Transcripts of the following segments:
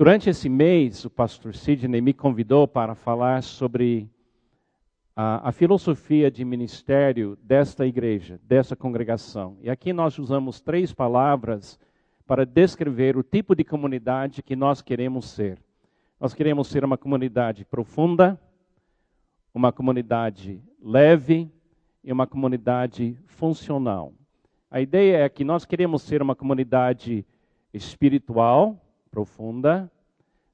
Durante esse mês, o pastor Sidney me convidou para falar sobre a, a, filosofia de ministério desta igreja, dessa congregação. E aqui nós usamos três palavras para descrever o tipo de comunidade que nós queremos ser. Nós queremos ser uma comunidade profunda, uma comunidade leve e uma comunidade funcional. A ideia é que nós queremos ser uma comunidade espiritual, profunda,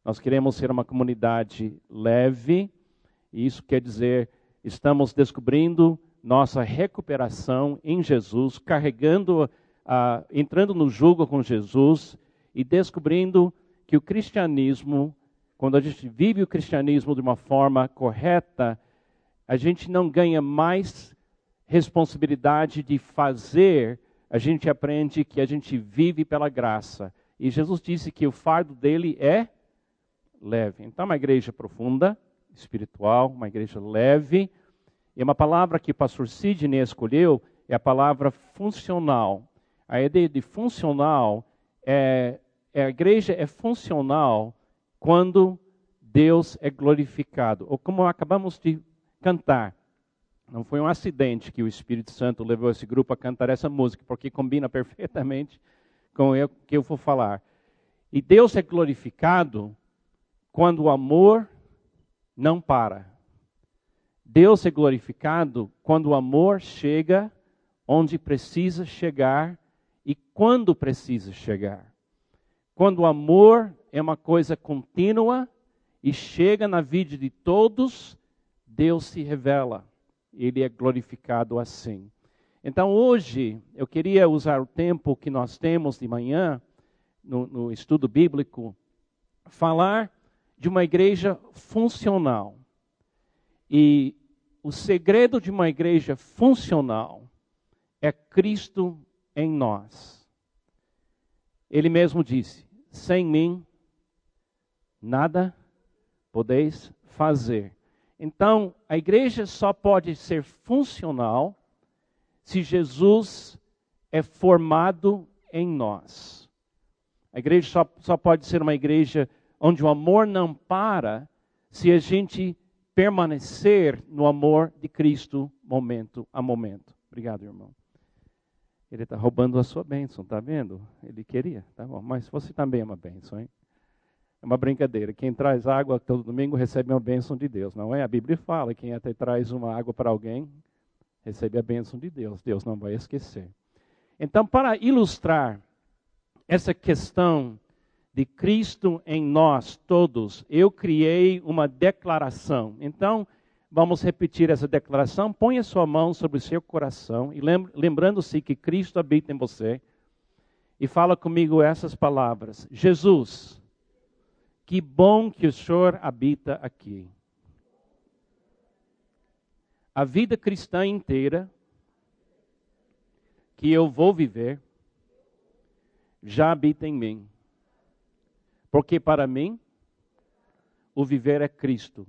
nós queremos ser uma comunidade leve, e isso quer dizer, estamos descobrindo nossa recuperação em Jesus, carregando, uh, entrando no jugo com Jesus e descobrindo que o cristianismo, quando a gente vive o cristianismo de uma forma correta, a gente não ganha mais responsabilidade de fazer, a gente aprende que a gente vive pela graça. E Jesus disse que o fardo dele é leve. Então, uma igreja profunda, espiritual, uma igreja leve. E uma palavra que o pastor Sidney escolheu é a palavra funcional. A ideia de funcional é, é a igreja é funcional quando Deus é glorificado. Ou como acabamos de cantar, não foi um acidente que o Espírito Santo levou esse grupo a cantar essa música, porque combina perfeitamente com o que eu vou falar. E Deus é glorificado quando o amor não para. Deus é glorificado quando o amor chega onde precisa chegar e quando precisa chegar. Quando o amor é uma coisa contínua e chega na vida de todos, Deus se revela ele é glorificado assim. Então, hoje, eu queria usar o tempo que nós temos de manhã, no, no estudo bíblico, falar de uma igreja funcional. E o segredo de uma igreja funcional é Cristo em nós. Ele mesmo disse: sem mim, nada podeis fazer. Então, a igreja só pode ser funcional se Jesus é formado em nós. A igreja só, só pode ser uma igreja onde o amor não para se a gente permanecer no amor de Cristo momento a momento. Obrigado, irmão. Ele está roubando a sua bênção, tá vendo? Ele queria, tá bom. Mas você também é uma bênção, hein? É uma brincadeira. Quem traz água todo domingo recebe uma bênção de Deus, não é? A Bíblia fala: quem até traz uma água para alguém recebe a bênção de Deus. Deus não vai esquecer. Então, para ilustrar essa questão de Cristo em nós todos, eu criei uma declaração. Então, vamos repetir essa declaração. Põe a sua mão sobre o seu coração e lembrando-se que Cristo habita em você. E fala comigo essas palavras: Jesus que bom que o Senhor habita aqui. A vida cristã inteira que eu vou viver já habita em mim. Porque para mim, o viver é Cristo.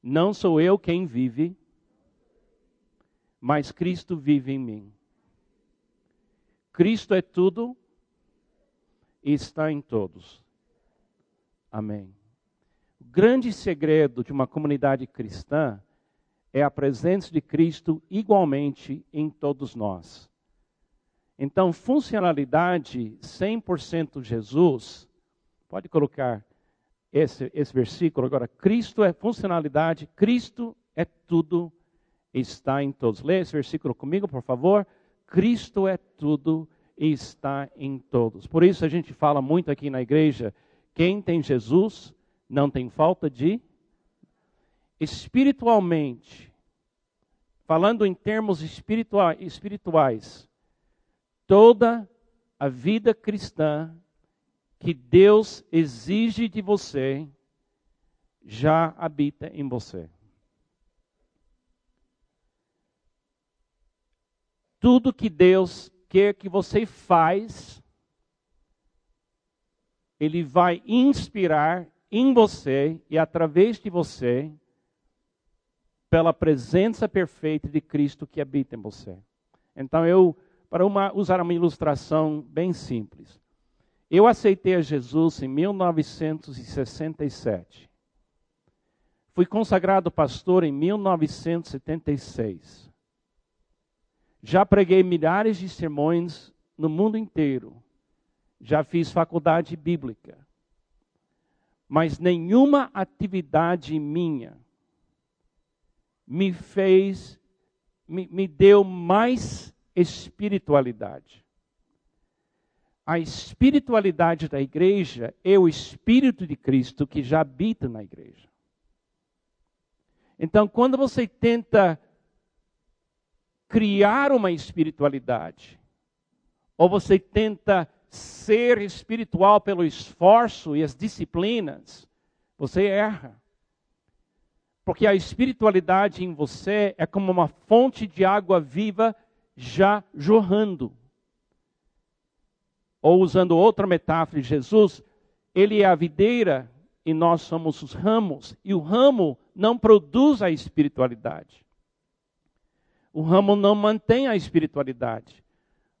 Não sou eu quem vive, mas Cristo vive em mim. Cristo é tudo e está em todos. Amém. O grande segredo de uma comunidade cristã é a presença de Cristo igualmente em todos nós. Então, funcionalidade 100% Jesus, pode colocar esse, esse versículo agora. Cristo é funcionalidade, Cristo é tudo, está em todos. Leia esse versículo comigo, por favor. Cristo é tudo e está em todos. Por isso a gente fala muito aqui na igreja quem tem Jesus não tem falta de espiritualmente, falando em termos espirituais, toda a vida cristã que Deus exige de você já habita em você. Tudo que Deus quer que você faz ele vai inspirar em você e através de você pela presença perfeita de Cristo que habita em você. Então eu, para uma, usar uma ilustração bem simples, Eu aceitei a Jesus em 1967. Fui consagrado pastor em 1976. Já preguei milhares de sermões no mundo inteiro. Já fiz faculdade bíblica. Mas nenhuma atividade minha me fez, me, me deu mais espiritualidade. A espiritualidade da igreja é o Espírito de Cristo que já habita na igreja. Então, quando você tenta criar uma espiritualidade, ou você tenta ser espiritual pelo esforço e as disciplinas, você erra. Porque a espiritualidade em você é como uma fonte de água viva já jorrando. Ou usando outra metáfora de Jesus, ele é a videira e nós somos os ramos, e o ramo não produz a espiritualidade. O ramo não mantém a espiritualidade.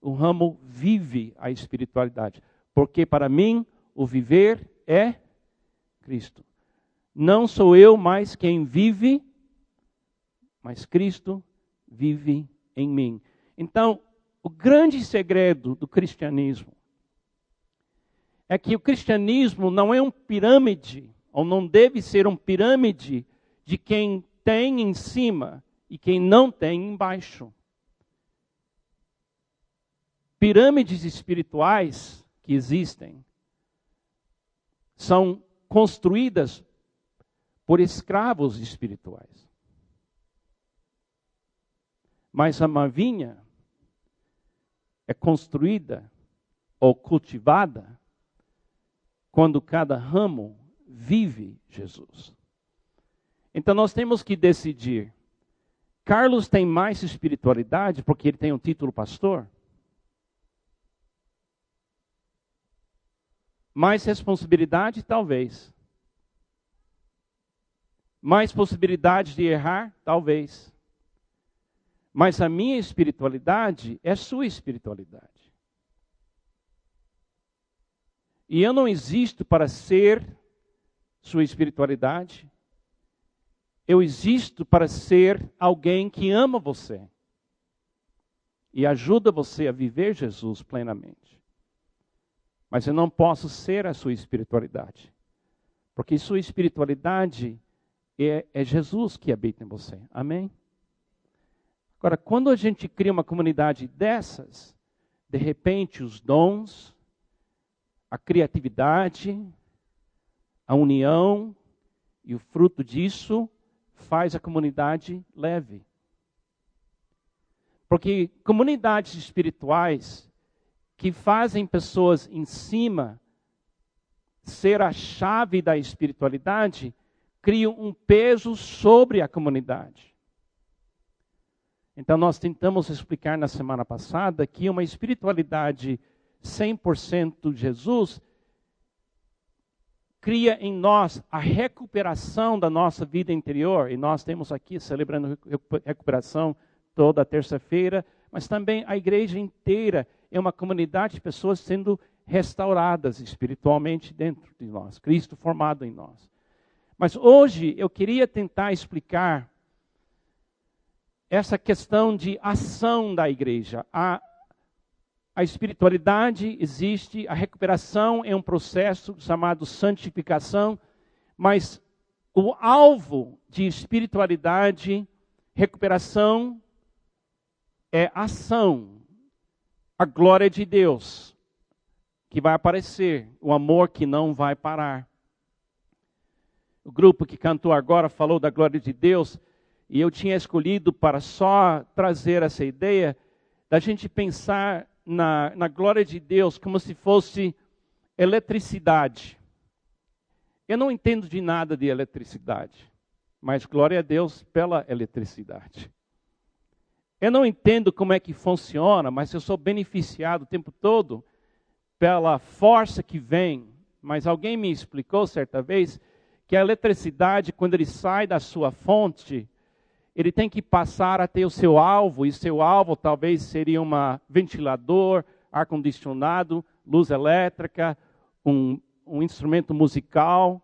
O ramo vive a espiritualidade. Porque para mim, o viver é Cristo. Não sou eu mais quem vive, mas Cristo vive em mim. Então, o grande segredo do cristianismo é que o cristianismo não é um pirâmide, ou não deve ser um pirâmide de quem tem em cima e quem não tem embaixo. Pirâmides espirituais que existem são construídas por escravos espirituais. Mas a mavinha é construída ou cultivada quando cada ramo vive Jesus. Então nós temos que decidir. Carlos tem mais espiritualidade porque ele tem um título pastor? Mais responsabilidade? Talvez. Mais possibilidade de errar? Talvez. Mas a minha espiritualidade é sua espiritualidade. E eu não existo para ser sua espiritualidade. Eu existo para ser alguém que ama você e ajuda você a viver Jesus plenamente. Mas eu não posso ser a sua espiritualidade, porque sua espiritualidade é, é Jesus que habita em você. Amém? Agora, quando a gente cria uma comunidade dessas, de repente os dons, a criatividade, a união e o fruto disso faz a comunidade leve. Porque comunidades espirituais que fazem pessoas em cima ser a chave da espiritualidade criam um peso sobre a comunidade. Então, nós tentamos explicar na semana passada que uma espiritualidade 100% Jesus, cria em nós a recuperação da nossa vida interior, e nós temos aqui celebrando recuperação toda terça-feira, mas também a igreja inteira é uma comunidade de pessoas sendo restauradas espiritualmente dentro de nós, Cristo formado em nós. Mas hoje eu queria tentar explicar essa questão de ação da igreja, a a espiritualidade existe, a recuperação é um processo chamado santificação, mas o alvo de espiritualidade, recuperação, é ação, a glória de Deus que vai aparecer, o amor que não vai parar. O grupo que cantou agora falou da glória de Deus, e eu tinha escolhido para só trazer essa ideia da gente pensar na, na glória de Deus como se fosse eletricidade. Eu não entendo de nada de eletricidade, mas glória a Deus pela eletricidade. Eu não entendo como é que funciona, mas eu sou beneficiado o tempo todo pela força que vem. Mas alguém me explicou certa vez que a eletricidade, quando ele sai da sua fonte, ele tem que passar até o seu alvo, e seu alvo talvez seria um ventilador, ar-condicionado, luz elétrica, um, um instrumento musical.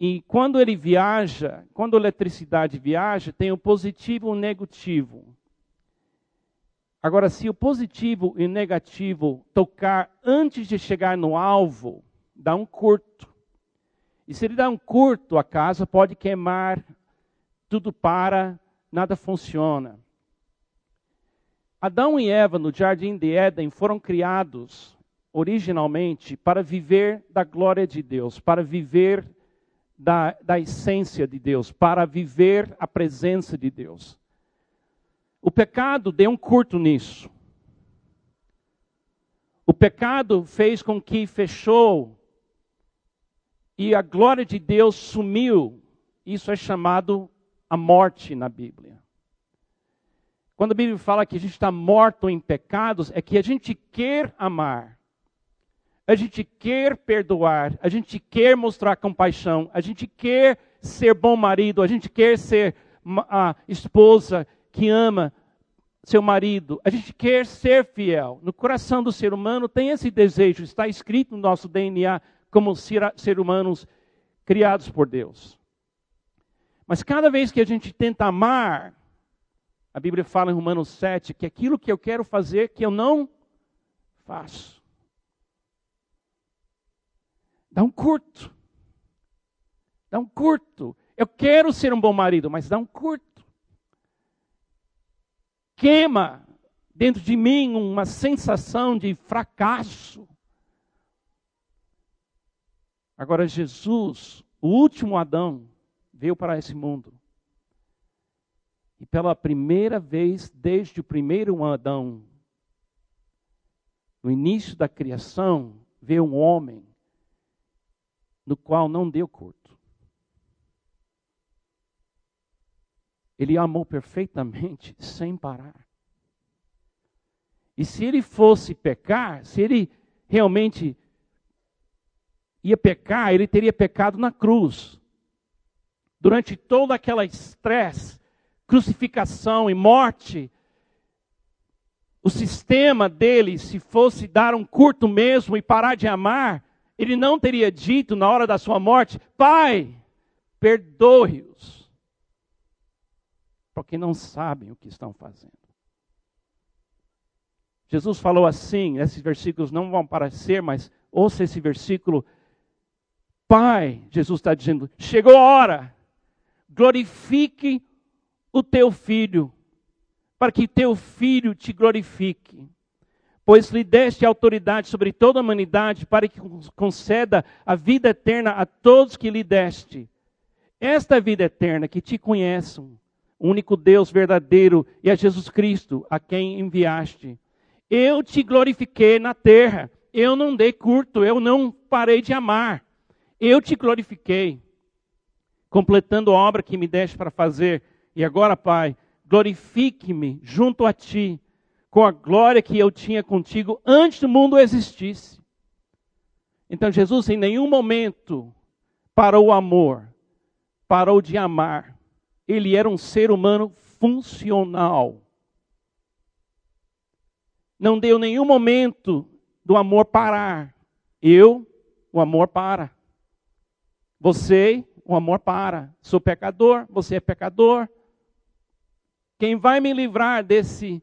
E quando ele viaja, quando a eletricidade viaja, tem o positivo e o negativo. Agora, se o positivo e o negativo tocar antes de chegar no alvo, dá um curto. E se ele dá um curto, a casa pode queimar, tudo para, nada funciona. Adão e Eva no jardim de Éden foram criados originalmente para viver da glória de Deus, para viver da, da essência de Deus, para viver a presença de Deus. O pecado deu um curto nisso. O pecado fez com que fechou e a glória de Deus sumiu. Isso é chamado a morte na Bíblia. Quando a Bíblia fala que a gente está morto em pecados, é que a gente quer amar, a gente quer perdoar, a gente quer mostrar compaixão, a gente quer ser bom marido, a gente quer ser a esposa que ama seu marido, a gente quer ser fiel. No coração do ser humano tem esse desejo, está escrito no nosso DNA como ser humanos criados por Deus. Mas cada vez que a gente tenta amar, a Bíblia fala em Romanos 7 que aquilo que eu quero fazer que eu não faço. Dá um curto. Dá um curto. Eu quero ser um bom marido, mas dá um curto queima dentro de mim uma sensação de fracasso. Agora, Jesus, o último Adão, veio para esse mundo. E pela primeira vez, desde o primeiro Adão, no início da criação, veio um homem no qual não deu curto. Ele amou perfeitamente, sem parar. E se ele fosse pecar, se ele realmente ia pecar, ele teria pecado na cruz. Durante todo aquele estresse, crucificação e morte, o sistema dele, se fosse dar um curto mesmo e parar de amar, ele não teria dito na hora da sua morte: Pai, perdoe-os porque não sabem o que estão fazendo. Jesus falou assim, esses versículos não vão aparecer, mas ouça esse versículo. Pai, Jesus está dizendo, chegou a hora, glorifique o teu filho, para que teu filho te glorifique. Pois lhe deste autoridade sobre toda a humanidade, para que conceda a vida eterna a todos que lhe deste. Esta vida eterna, que te conheçam, o único Deus verdadeiro e a Jesus Cristo, a quem enviaste. Eu te glorifiquei na terra, eu não dei curto, eu não parei de amar. Eu te glorifiquei, completando a obra que me deste para fazer. E agora, Pai, glorifique-me junto a ti, com a glória que eu tinha contigo antes do mundo existisse. Então, Jesus em nenhum momento parou o amor, parou de amar ele era um ser humano funcional. Não deu nenhum momento do amor parar. Eu, o amor para. Você, o amor para. Sou pecador, você é pecador. Quem vai me livrar desse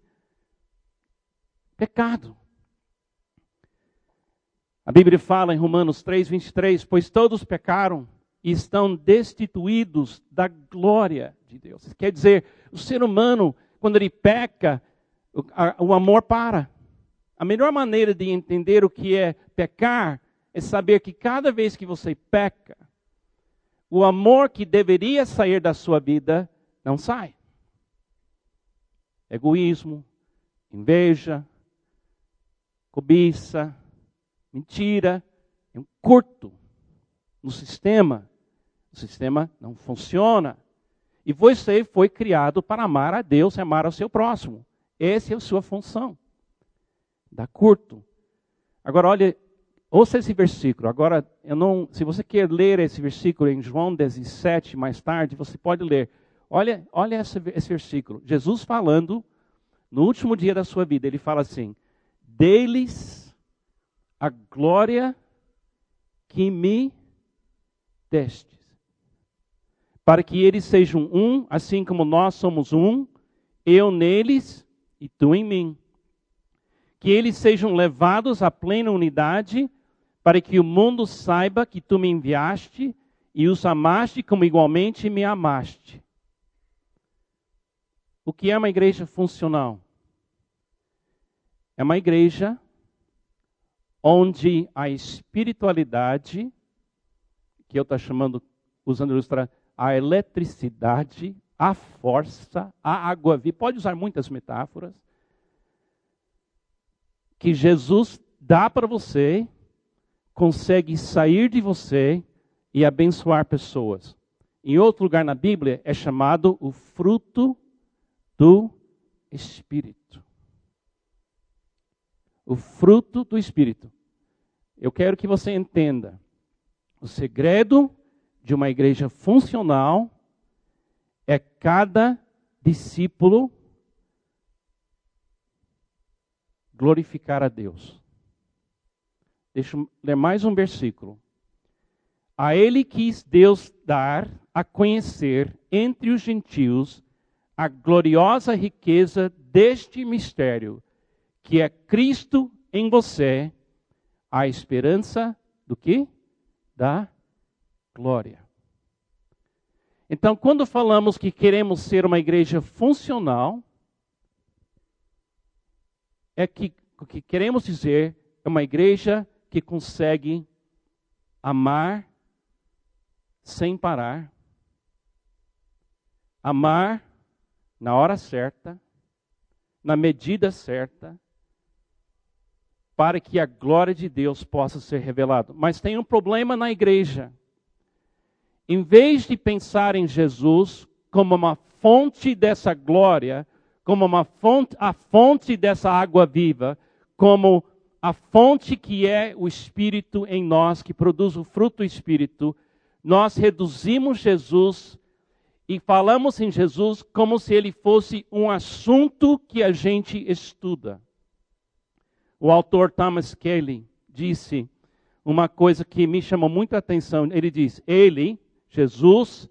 pecado? A Bíblia fala em Romanos 3, 23: Pois todos pecaram e estão destituídos da glória de Deus. Quer dizer, o ser humano, quando ele peca, o, amor para. A melhor maneira de entender o que é pecar é saber que cada vez que você peca, o amor que deveria sair da sua vida não sai. Egoísmo, inveja, cobiça, mentira, é um curto no sistema o sistema não funciona. E você foi criado para amar a Deus e amar ao seu próximo. Essa é a sua função. Dá curto. Agora, olha, ouça esse versículo. Agora, eu não, se você quer ler esse versículo em João 17 mais tarde, você pode ler. Olha, olha esse, esse versículo. Jesus falando no último dia da sua vida, ele fala assim: Deles a glória que me destes, para que eles sejam um, assim como nós somos um, eu neles e tu em mim. Que eles sejam levados à plena unidade, para que o mundo saiba que tu me enviaste e os amaste como igualmente me amaste. O que é uma igreja funcional? É uma igreja onde a espiritualidade, que eu estou chamando, usando ilustrar, a eletricidade, a força, a água viva, pode usar muitas metáforas, que Jesus dá para você, consegue sair de você e abençoar pessoas. Em outro lugar na Bíblia é chamado o fruto do Espírito. O fruto do Espírito eu quero que você entenda o segredo de uma igreja funcional é cada discípulo glorificar a Deus. Deixa eu ler mais um versículo. A ele quis Deus dar a conhecer entre os gentios a gloriosa riqueza deste mistério, que é Cristo em você, a esperança do que? Da glória. Então, quando falamos que queremos ser uma igreja funcional, é que o que queremos dizer é uma igreja que consegue amar sem parar, amar na hora certa, na medida certa, para que a glória de Deus possa ser revelada. Mas tem um problema na igreja. Em vez de pensar em Jesus como uma fonte dessa glória, como uma fonte, a fonte dessa água viva, como a fonte que é o Espírito em nós, que produz o fruto do Espírito, nós reduzimos Jesus e falamos em Jesus como se ele fosse um assunto que a gente estuda. O autor Thomas Kelly disse uma coisa que me chamou muita atenção. Ele diz: Ele, Jesus,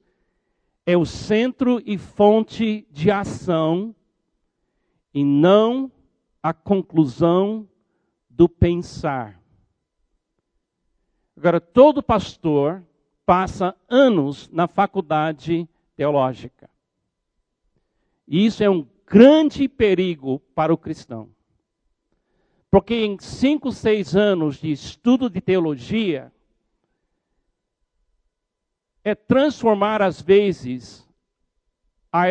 é o centro e fonte de ação e não a conclusão do pensar. Agora, todo pastor passa anos na faculdade teológica. E isso é um grande perigo para o cristão. Porque em cinco, seis anos de estudo de teologia, é transformar, às vezes, a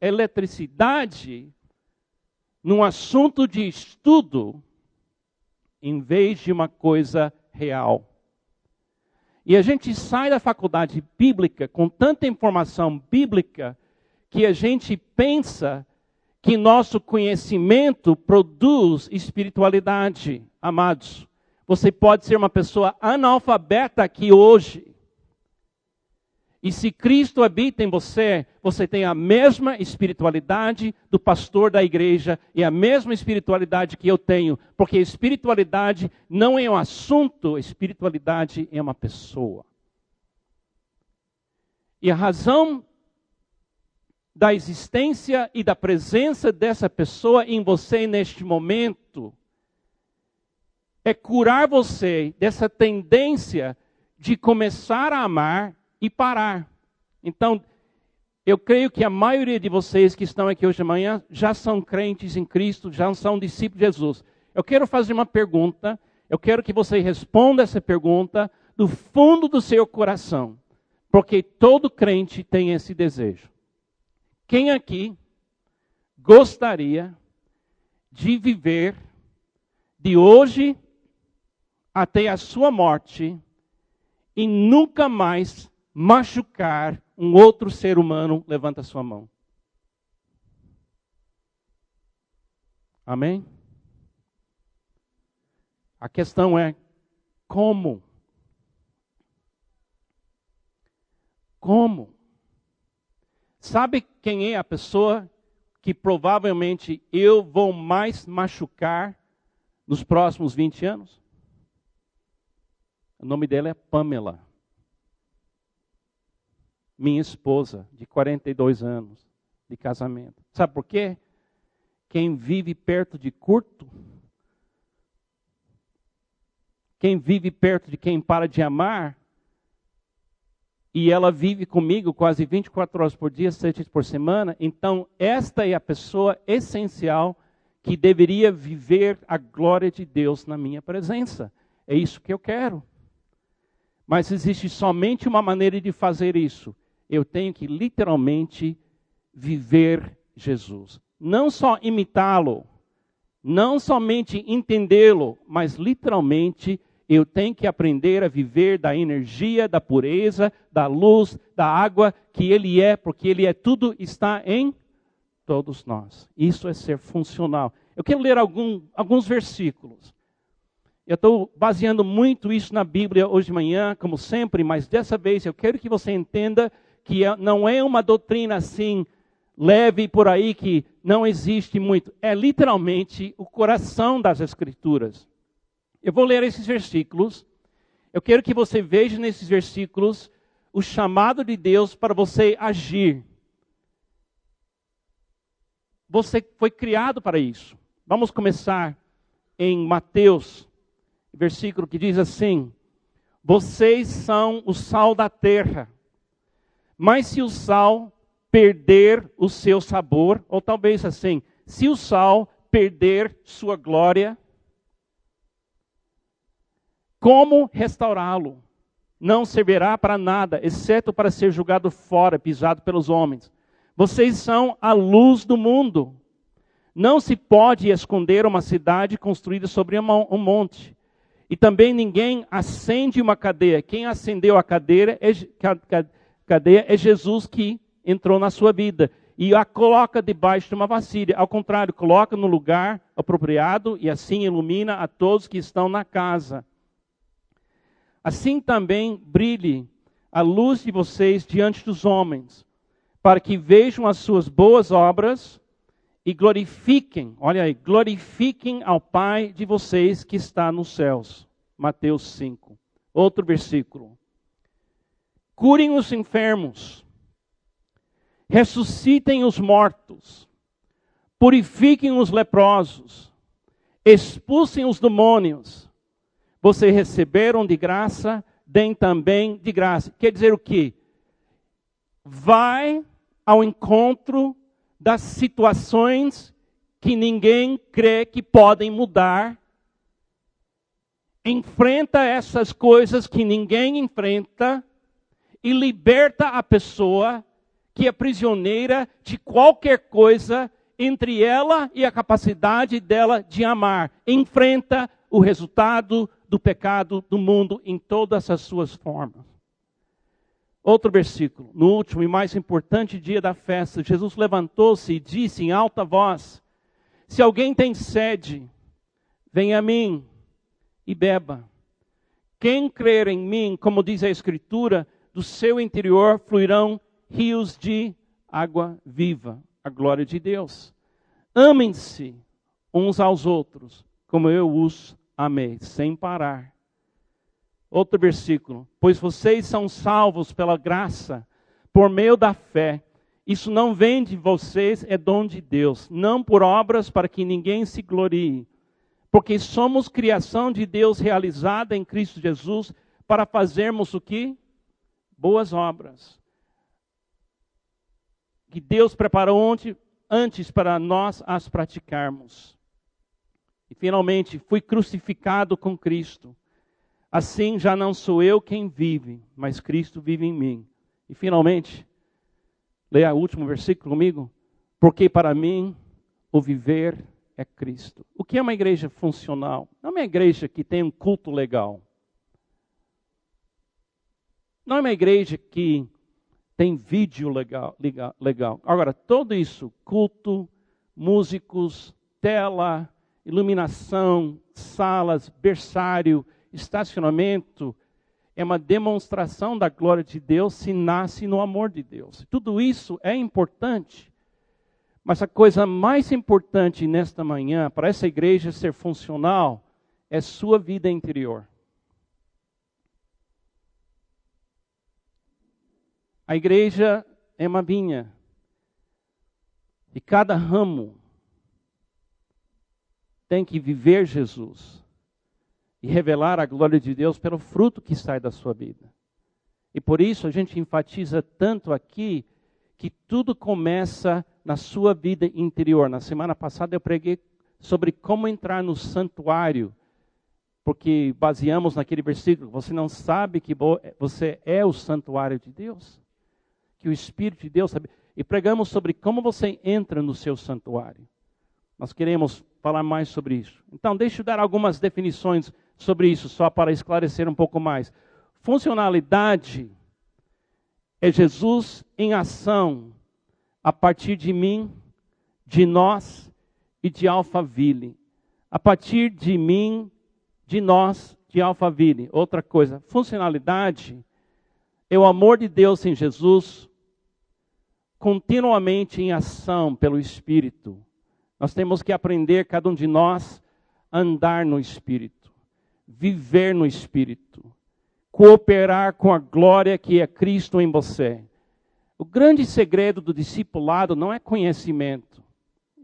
eletricidade num assunto de estudo, em vez de uma coisa real. E a gente sai da faculdade bíblica com tanta informação bíblica que a gente pensa que nosso conhecimento produz espiritualidade, amados. Você pode ser uma pessoa analfabeta aqui hoje. E se Cristo habita em você, você tem a mesma espiritualidade do pastor da igreja e a mesma espiritualidade que eu tenho, porque espiritualidade não é um assunto, espiritualidade é uma pessoa. E a razão da existência e da presença dessa pessoa em você neste momento é curar você dessa tendência de começar a amar e parar. Então, eu creio que a maioria de vocês que estão aqui hoje de manhã já são crentes em Cristo, já são discípulos de Jesus. Eu quero fazer uma pergunta, eu quero que você responda essa pergunta do fundo do seu coração, porque todo crente tem esse desejo. Quem aqui gostaria de viver de hoje até a sua morte e nunca mais machucar um outro ser humano? Levanta sua mão. Amém? A questão é como? Como? Sabe quem é a pessoa que provavelmente eu vou mais machucar nos próximos 20 anos? O nome dela é Pamela. Minha esposa, de 42 anos de casamento. Sabe por quê? Quem vive perto de curto, quem vive perto de quem para de amar, e ela vive comigo quase 24 horas por dia, 7 dias por semana, então esta é a pessoa essencial que deveria viver a glória de Deus na minha presença. É isso que eu quero. Mas existe somente uma maneira de fazer isso. Eu tenho que literalmente viver Jesus. Não só imitá-lo, não somente entendê-lo, mas literalmente eu tenho que aprender a viver da energia, da pureza, da luz, da água que Ele é, porque Ele é tudo, está em todos nós. Isso é ser funcional. Eu quero ler algum, alguns versículos. Eu estou baseando muito isso na Bíblia hoje de manhã, como sempre, mas dessa vez eu quero que você entenda que é, não é uma doutrina assim leve por aí que não existe muito. É literalmente o coração das Escrituras. Eu vou ler esses versículos. Eu quero que você veja nesses versículos o chamado de Deus para você agir. Você foi criado para isso. Vamos começar em Mateus, versículo que diz assim: Vocês são o sal da terra. Mas se o sal perder o seu sabor, ou talvez assim, se o sal perder sua glória, como restaurá-lo? Não servirá para nada, exceto para ser julgado fora, pisado pelos homens. Vocês são a luz do mundo. Não se pode esconder uma cidade construída sobre um monte. E também ninguém acende uma cadeia. Quem acendeu a cadeira é, cadeia é Jesus que entrou na sua vida e a coloca debaixo de uma vasilha. Ao contrário, coloca no lugar apropriado e assim ilumina a todos que estão na casa. Assim também brilhe a luz de vocês diante dos homens, para que vejam as suas boas obras e glorifiquem, olha aí, glorifiquem ao Pai de vocês que está nos céus. Mateus 5. Outro versículo. Curem os enfermos, ressuscitem os mortos, purifiquem os leprosos, expulsem os demônios. Vocês receberam de graça, deem também de graça. Quer dizer o quê? Vai ao encontro das situações que ninguém crê que podem mudar. Enfrenta essas coisas que ninguém enfrenta e liberta a pessoa que é prisioneira de qualquer coisa entre ela e a capacidade dela de amar. Enfrenta o resultado do pecado do mundo em todas as suas formas. Outro versículo, no último e mais importante dia da festa, Jesus levantou-se e disse em alta voz: Se alguém tem sede, venha a mim e beba. Quem crer em mim, como diz a Escritura, do seu interior fluirão rios de água viva, a glória de Deus. Amem-se uns aos outros, como eu os amei, sem parar. Outro versículo: Pois vocês são salvos pela graça, por meio da fé. Isso não vem de vocês, é dom de Deus, não por obras para que ninguém se glorie. Porque somos criação de Deus realizada em Cristo Jesus para fazermos o que? Boas obras que Deus preparou antes para nós as praticarmos. E finalmente, fui crucificado com Cristo. Assim já não sou eu quem vive, mas Cristo vive em mim. E finalmente, leia o último versículo comigo. Porque para mim o viver é Cristo. O que é uma igreja funcional? Não é uma igreja que tem um culto legal. Não é uma igreja que tem vídeo legal, legal, legal. Agora, tudo isso, culto, músicos, tela, iluminação, salas, berçário, estacionamento, é uma demonstração da glória de Deus se nasce no amor de Deus. Tudo isso é importante, Mas a coisa mais importante nesta manhã, para essa igreja ser funcional, é sua vida interior. A igreja é uma vinha. E cada ramo tem que viver Jesus e revelar a glória de Deus pelo fruto que sai da sua vida. E por isso a gente enfatiza tanto aqui que tudo começa na sua vida interior. Na semana passada eu preguei sobre como entrar no santuário, porque baseamos naquele versículo: você não sabe que você é o santuário de Deus? Que o Espírito de Deus sabe. E pregamos sobre como você entra no seu santuário. Nós queremos falar mais sobre isso. Então, deixa eu dar algumas definições sobre isso, só para esclarecer um pouco mais. Funcionalidade é Jesus em ação a partir de mim, de nós e de Alphaville. A partir de mim, de nós, de Alphaville. Outra coisa, funcionalidade é o amor de Deus em Jesus continuamente em ação pelo Espírito. Nós temos que aprender, cada um de nós, a andar no Espírito, viver no Espírito, cooperar com a glória que é Cristo em você. O grande segredo do discipulado não é conhecimento.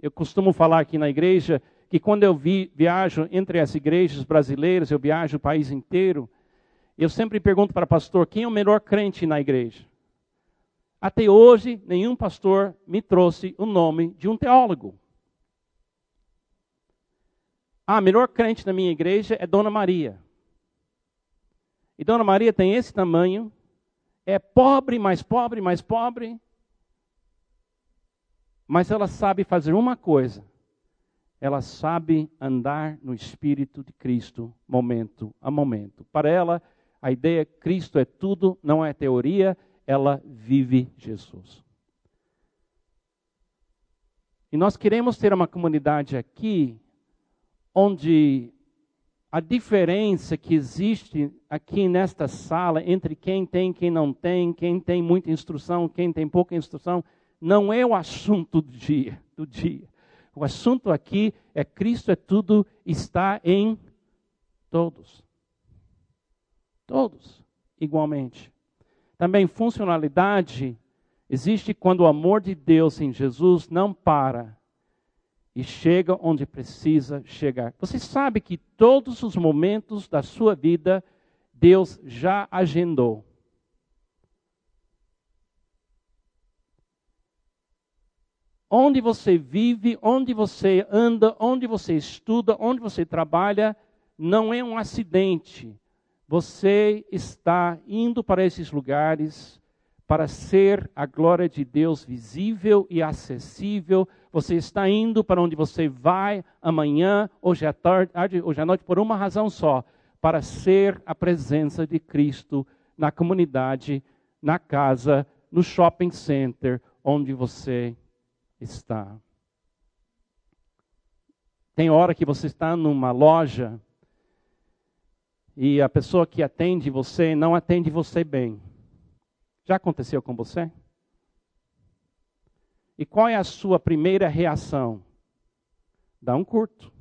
Eu costumo falar aqui na igreja que quando eu vi, viajo entre as igrejas brasileiras, eu viajo o país inteiro, eu sempre pergunto para o pastor quem é o melhor crente na igreja. Até hoje, nenhum pastor me trouxe o nome de um teólogo. A melhor crente na minha igreja é Dona Maria. E Dona Maria tem esse tamanho, é pobre, mais pobre, mais pobre. Mas ela sabe fazer uma coisa. Ela sabe andar no Espírito de Cristo, momento a momento. Para ela, a ideia Cristo é tudo, não é teoria, ela vive Jesus. E nós queremos ter uma comunidade aqui onde a diferença que existe aqui nesta sala entre quem tem, quem não tem, quem tem muita instrução, quem tem pouca instrução, não é o assunto do dia, do dia. O assunto aqui é Cristo é tudo, está em todos. Todos, igualmente. Também funcionalidade existe quando o amor de Deus em Jesus não para e chega onde precisa chegar. Você sabe que todos os momentos da sua vida Deus já agendou. Onde você vive, onde você anda, onde você estuda, onde você trabalha, não é um acidente. Você está indo para esses lugares para ser a glória de Deus visível e acessível. Você está indo para onde você vai amanhã, hoje à tarde, hoje à noite, por uma razão só: para ser a presença de Cristo na comunidade, na casa, no shopping center, onde você está. Tem hora que você está numa loja e a pessoa que atende você não atende você bem. Já aconteceu com você? E qual é a sua primeira reação? Dá um curto.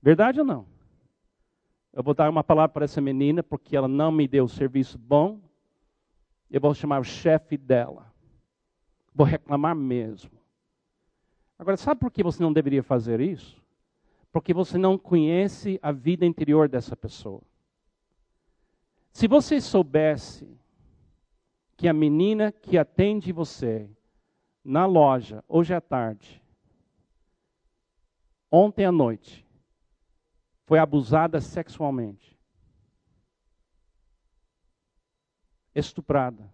Verdade ou não? Eu vou dar uma palavra para essa menina porque ela não me deu o serviço bom. Eu vou chamar o chefe dela. Vou reclamar mesmo. Agora, sabe por que você não deveria fazer isso? Porque você não conhece a vida interior dessa pessoa. Se você soubesse que a menina que atende você na loja hoje à tarde, ontem à noite, foi abusada sexualmente, estuprada,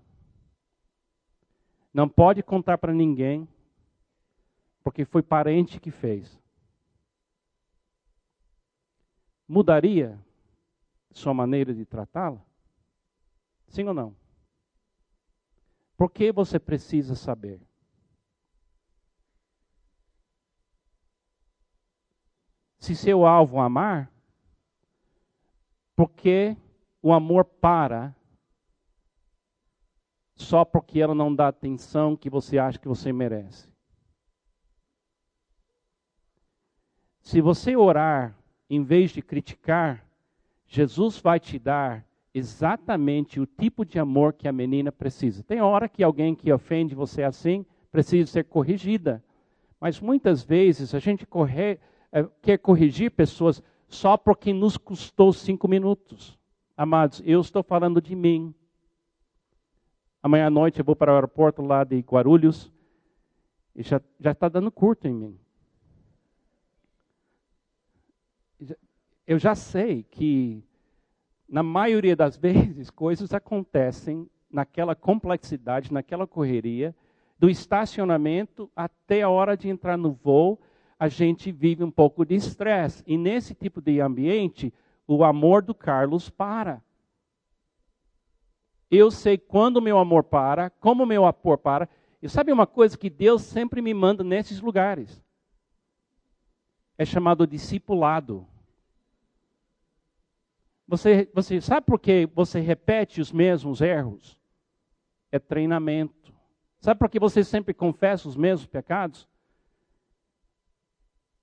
não pode contar para ninguém, porque foi parente que fez. Mudaria sua maneira de tratá-la? Sim ou não? Por que você precisa saber? Se seu alvo amar, porque o amor para só porque ela não dá atenção que você acha que você merece. Se você orar em vez de criticar, Jesus vai te dar exatamente o tipo de amor que a menina precisa. Tem hora que alguém que ofende você assim precisa ser corrigida. Mas muitas vezes a gente corre, é, quer corrigir pessoas só porque nos custou cinco minutos. Amados, eu estou falando de mim. Amanhã à noite eu vou para o aeroporto lá de Guarulhos e já está dando curto em mim. Eu já sei que, na maioria das vezes, coisas acontecem naquela complexidade, naquela correria, do estacionamento até a hora de entrar no voo, a gente vive um pouco de estresse. E nesse tipo de ambiente, o amor do Carlos para. Eu sei quando meu amor para, como meu amor para. E sabe uma coisa que Deus sempre me manda nesses lugares? É chamado discipulado. Você, você sabe por que você repete os mesmos erros? É treinamento. Sabe por que você sempre confessa os mesmos pecados?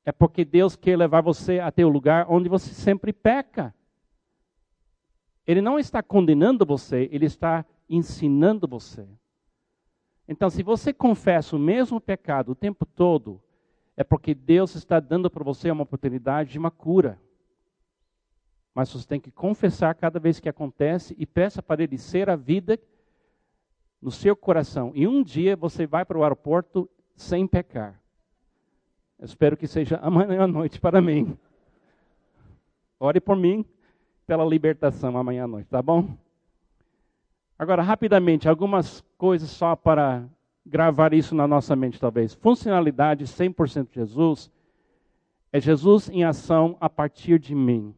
É porque Deus quer levar você até o lugar onde você sempre peca. Ele não está condenando você, ele está ensinando você. Então, se você confessa o mesmo pecado o tempo todo, é porque Deus está dando para você uma oportunidade de uma cura. Mas você tem que confessar cada vez que acontece e peça para Ele ser a vida no seu coração. E um dia você vai para o aeroporto sem pecar. Eu espero que seja amanhã à noite para mim. Ore por mim pela libertação amanhã à noite, tá bom? Agora, rapidamente, algumas coisas só para gravar isso na nossa mente, talvez. Funcionalidade 100% de Jesus é Jesus em ação a partir de mim.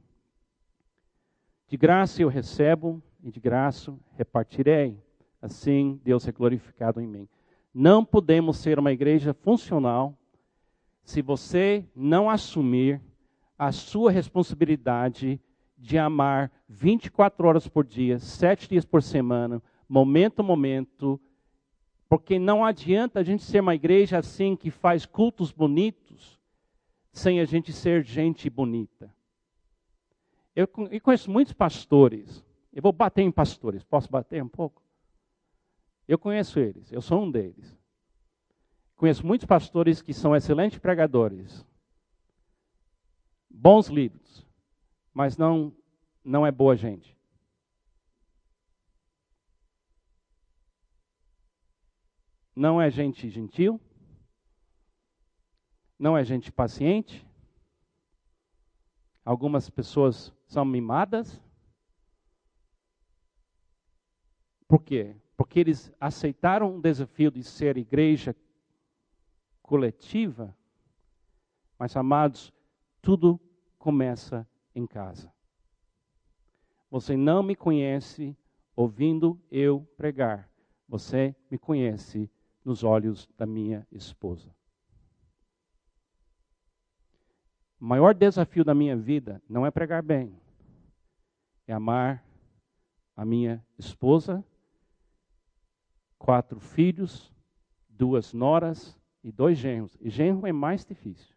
De graça eu recebo e de graça repartirei. Assim Deus é glorificado em mim. Não podemos ser uma igreja funcional se você não assumir a sua responsabilidade de amar 24 horas por dia, sete dias por semana, momento a momento, porque não adianta a gente ser uma igreja assim que faz cultos bonitos sem a gente ser gente bonita. Eu, conheço muitos pastores. Eu vou bater em pastores. Posso bater um pouco? Eu conheço eles. Eu sou um deles. Conheço muitos pastores que são excelentes pregadores, bons líderes, mas não, não é boa gente. Não é gente gentil, não é gente paciente. Algumas pessoas são mimadas. Por quê? Porque eles aceitaram um desafio de ser igreja coletiva, mas amados, tudo começa em casa. Você não me conhece ouvindo eu pregar, você me conhece nos olhos da minha esposa. O maior desafio da minha vida não é pregar bem, é amar a minha esposa, quatro filhos, duas noras e dois genros. E genro é mais difícil.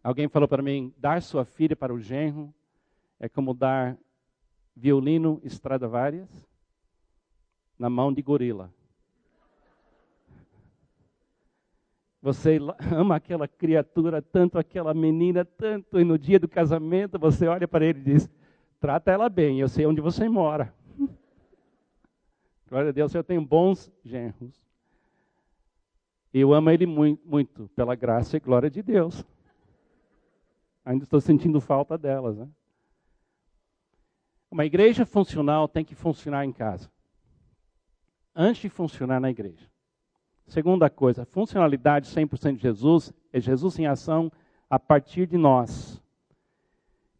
Alguém falou para mim: dar sua filha para o genro é como dar violino Stradivarius na mão de gorila. Você ama aquela criatura tanto, aquela menina tanto, e no dia do casamento você olha para ele e diz: trata ela bem, eu sei onde você mora. Glória a Deus, eu tenho bons genros. Eu amo ele muito, muito, pela graça e glória de Deus. Ainda estou sentindo falta delas. Né? Uma igreja funcional tem que funcionar em casa. Antes de funcionar na igreja. Segunda coisa, funcionalidade 100% de Jesus é Jesus em ação a partir de nós.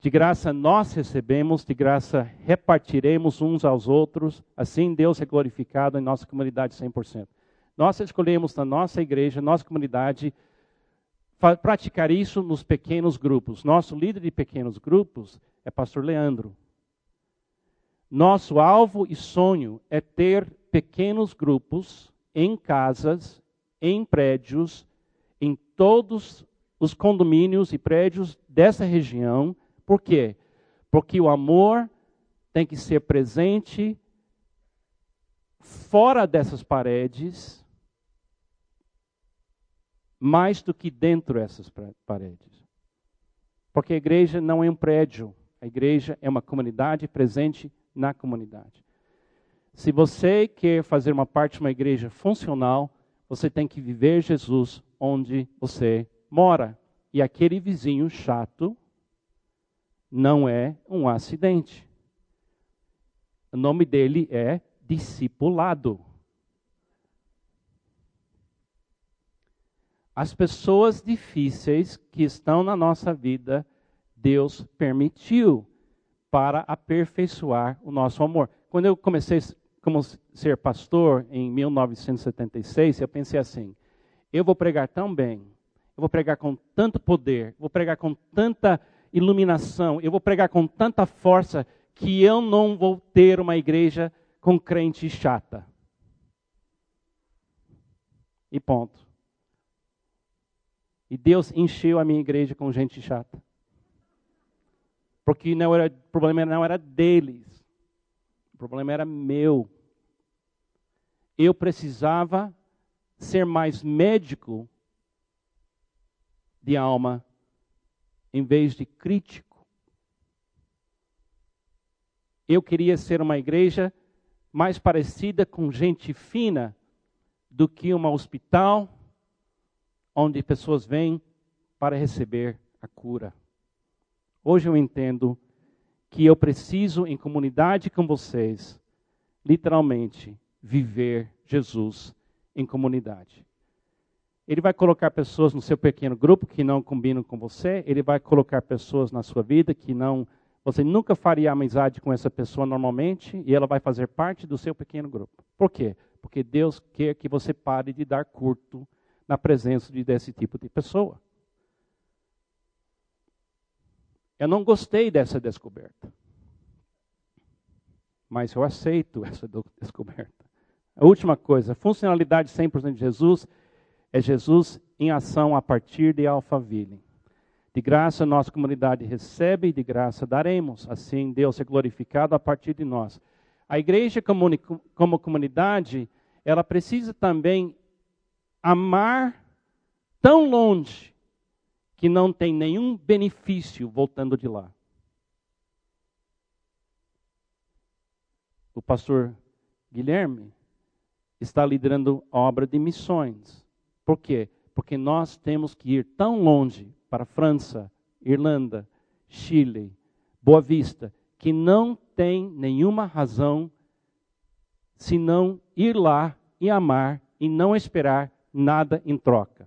De graça nós recebemos, de graça repartiremos uns aos outros, assim Deus é glorificado em nossa comunidade 100%. Nós escolhemos na nossa igreja, nossa comunidade, praticar isso nos pequenos grupos. Nosso líder de pequenos grupos é pastor Leandro. Nosso alvo e sonho é ter pequenos grupos em casas, em prédios, em todos os condomínios e prédios dessa região. Por quê? Porque o amor tem que ser presente fora dessas paredes, mais do que dentro dessas paredes. Porque a igreja não é um prédio, a igreja é uma comunidade presente na comunidade. Se você quer fazer uma parte de uma igreja funcional, você tem que viver Jesus onde você mora. E aquele vizinho chato não é um acidente. O nome dele é discipulado. As pessoas difíceis que estão na nossa vida, Deus permitiu para aperfeiçoar o nosso amor. Quando eu comecei como ser pastor em 1976, eu pensei assim: eu vou pregar tão bem, eu vou pregar com tanto poder, vou pregar com tanta iluminação, eu vou pregar com tanta força que eu não vou ter uma igreja com crente chata. E ponto. E Deus encheu a minha igreja com gente chata. Porque não era, o problema não era deles. Problema era meu. Eu precisava ser mais médico de alma em vez de crítico. Eu queria ser uma igreja mais parecida com gente fina do que um hospital onde pessoas vêm para receber a cura. Hoje eu entendo que eu preciso, em comunidade com vocês, literalmente viver Jesus em comunidade. Ele vai colocar pessoas no seu pequeno grupo que não combinam com você, ele vai colocar pessoas na sua vida que não. Você nunca faria amizade com essa pessoa normalmente e ela vai fazer parte do seu pequeno grupo. Por quê? Porque Deus quer que você pare de dar curto na presença de, desse tipo de pessoa. Eu não gostei dessa descoberta. Mas eu aceito essa descoberta. A última coisa, funcionalidade 100% de Jesus é Jesus em ação a partir de Alphaville. De graça nossa comunidade recebe e de graça daremos. Assim Deus é glorificado a partir de nós. A igreja como comunidade, ela precisa também amar tão longe que não tem nenhum benefício voltando de lá. O pastor Guilherme está liderando a obra de missões. Por quê? Porque nós temos que ir tão longe para França, Irlanda, Chile, Boa Vista, que não tem nenhuma razão senão ir lá e amar e não esperar nada em troca.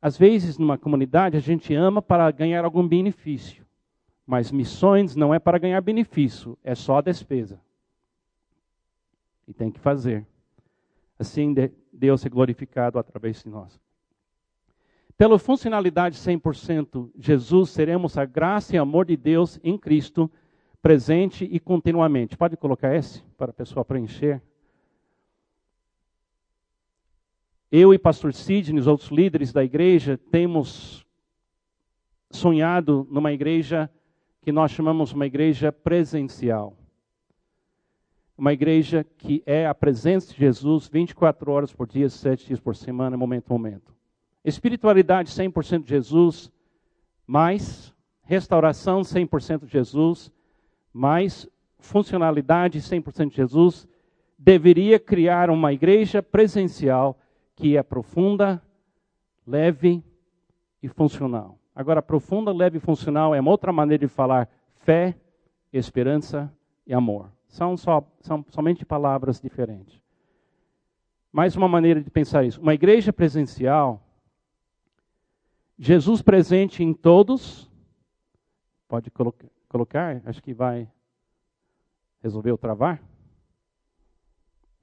Às vezes, numa comunidade, a gente ama para ganhar algum benefício. Mas missões não é para ganhar benefício, é só despesa. E tem que fazer. Assim, Deus é glorificado através de nós. Pela funcionalidade 100%, Jesus, seremos a graça e amor de Deus em Cristo, presente e continuamente. Pode colocar esse para a pessoa preencher? Eu e pastor Sidney, os outros líderes da igreja, temos sonhado numa igreja que nós chamamos uma igreja presencial. Uma igreja que é a presença de Jesus 24 horas por dia, 7 dias por semana, momento a momento. Espiritualidade 100% de Jesus, mais restauração 100% de Jesus, mais funcionalidade 100% de Jesus, deveria criar uma igreja presencial que é profunda, leve e funcional. Agora, profunda, leve e funcional é uma outra maneira de falar fé, esperança e amor. São, só, são somente palavras diferentes. Mais uma maneira de pensar isso. Uma igreja presencial, Jesus presente em todos, pode colocar, acho que vai resolver o travar.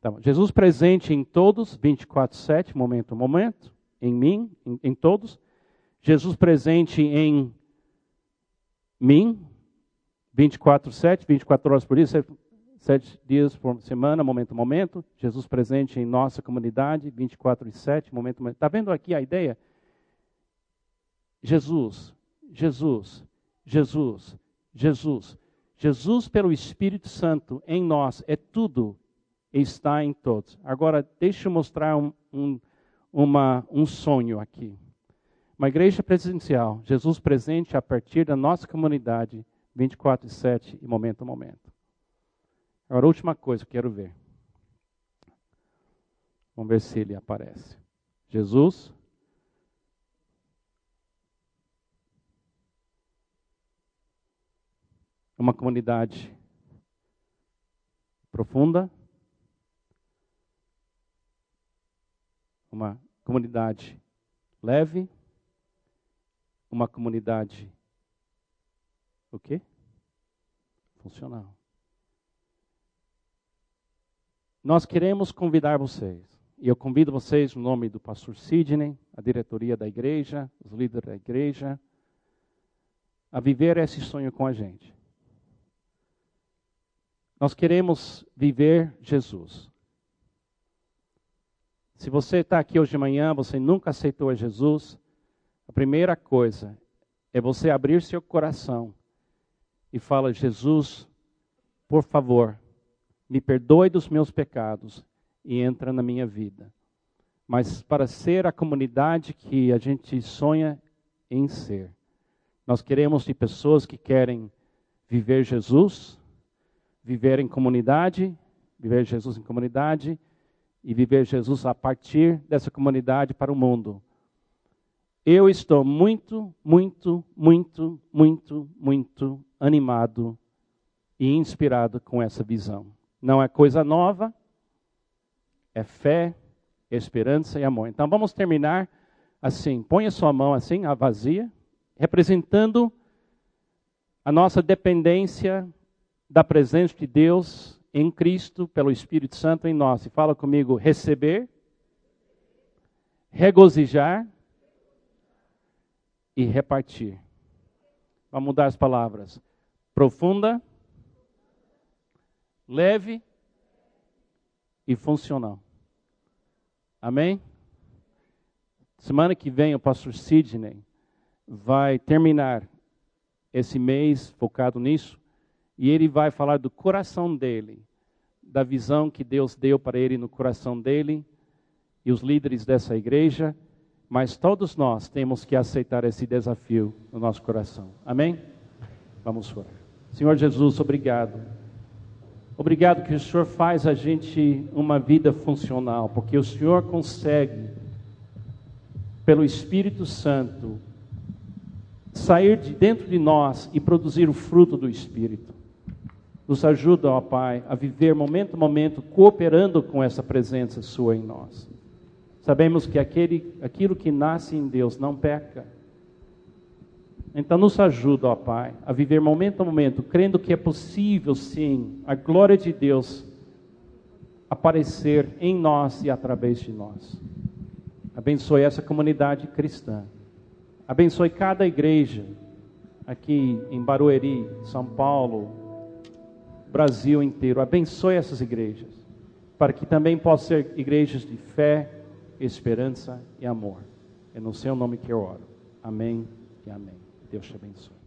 Então, Jesus presente em todos, 24/7, momento a momento, em mim, em, em todos. Jesus presente em mim, 24, 7, 24 horas por dia, sete dias por semana, momento a momento. Jesus presente em nossa comunidade, 24 e 7, momento momento. Está vendo aqui a ideia? Jesus, Jesus, Jesus, Jesus. Jesus, pelo Espírito Santo em nós, é tudo está em todos. Agora, deixa eu mostrar um, um, uma, um sonho aqui. Uma igreja presencial, Jesus presente a partir da nossa comunidade, 24 e 7 e momento a momento. Agora, última coisa que quero ver. Vamos ver se ele aparece. Jesus. Uma comunidade profunda. Uma comunidade leve. Uma comunidade o quê? Funcional. Nós queremos convidar vocês, e eu convido vocês no nome do pastor Sidney, a diretoria da igreja, os líderes da igreja, a viver esse sonho com a gente. Nós queremos viver Jesus. Se você está aqui hoje de manhã, você nunca aceitou Jesus, a primeira coisa é você abrir seu coração e fala: Jesus, por favor, me perdoe dos meus pecados e entra na minha vida. Mas para ser a comunidade que a gente sonha em ser, nós queremos de pessoas que querem viver Jesus, viver em comunidade, viver Jesus em comunidade e viver Jesus a partir dessa comunidade para o mundo. Eu estou muito, muito, muito, muito, muito animado e inspirado com essa visão. Não é coisa nova, é fé, esperança e amor. Então vamos terminar assim. Põe a sua mão assim, a vazia, representando a nossa dependência da presença de Deus em Cristo pelo Espírito Santo em nós. E fala comigo: receber, regozijar e repartir. Vamos mudar as palavras. Profunda, leve e funcional. Amém? Semana que vem o pastor Sidney vai terminar esse mês focado nisso e ele vai falar do coração dele, da visão que Deus deu para ele no coração dele e os líderes dessa igreja mas todos nós temos que aceitar esse desafio no nosso coração. Amém? Vamos orar. Senhor Jesus, obrigado. Obrigado que o Senhor faz a gente uma vida funcional, porque o Senhor consegue, pelo Espírito Santo, sair de dentro de nós e produzir o fruto do Espírito. Nos ajuda, ó Pai, a viver momento a momento cooperando com essa presença Sua em nós. Sabemos que aquele, aquilo que nasce em Deus não peca. Então nos ajuda, ó Pai, a viver momento a momento, crendo que é possível sim a glória de Deus aparecer em nós e através de nós. Abençoe essa comunidade cristã. Abençoe cada igreja aqui em Barueri, São Paulo, Brasil inteiro. Abençoe essas igrejas, para que também possam ser igrejas de fé, esperança e amor. É no seu nome que eu oro. Amém e amém. Deus te abençoe.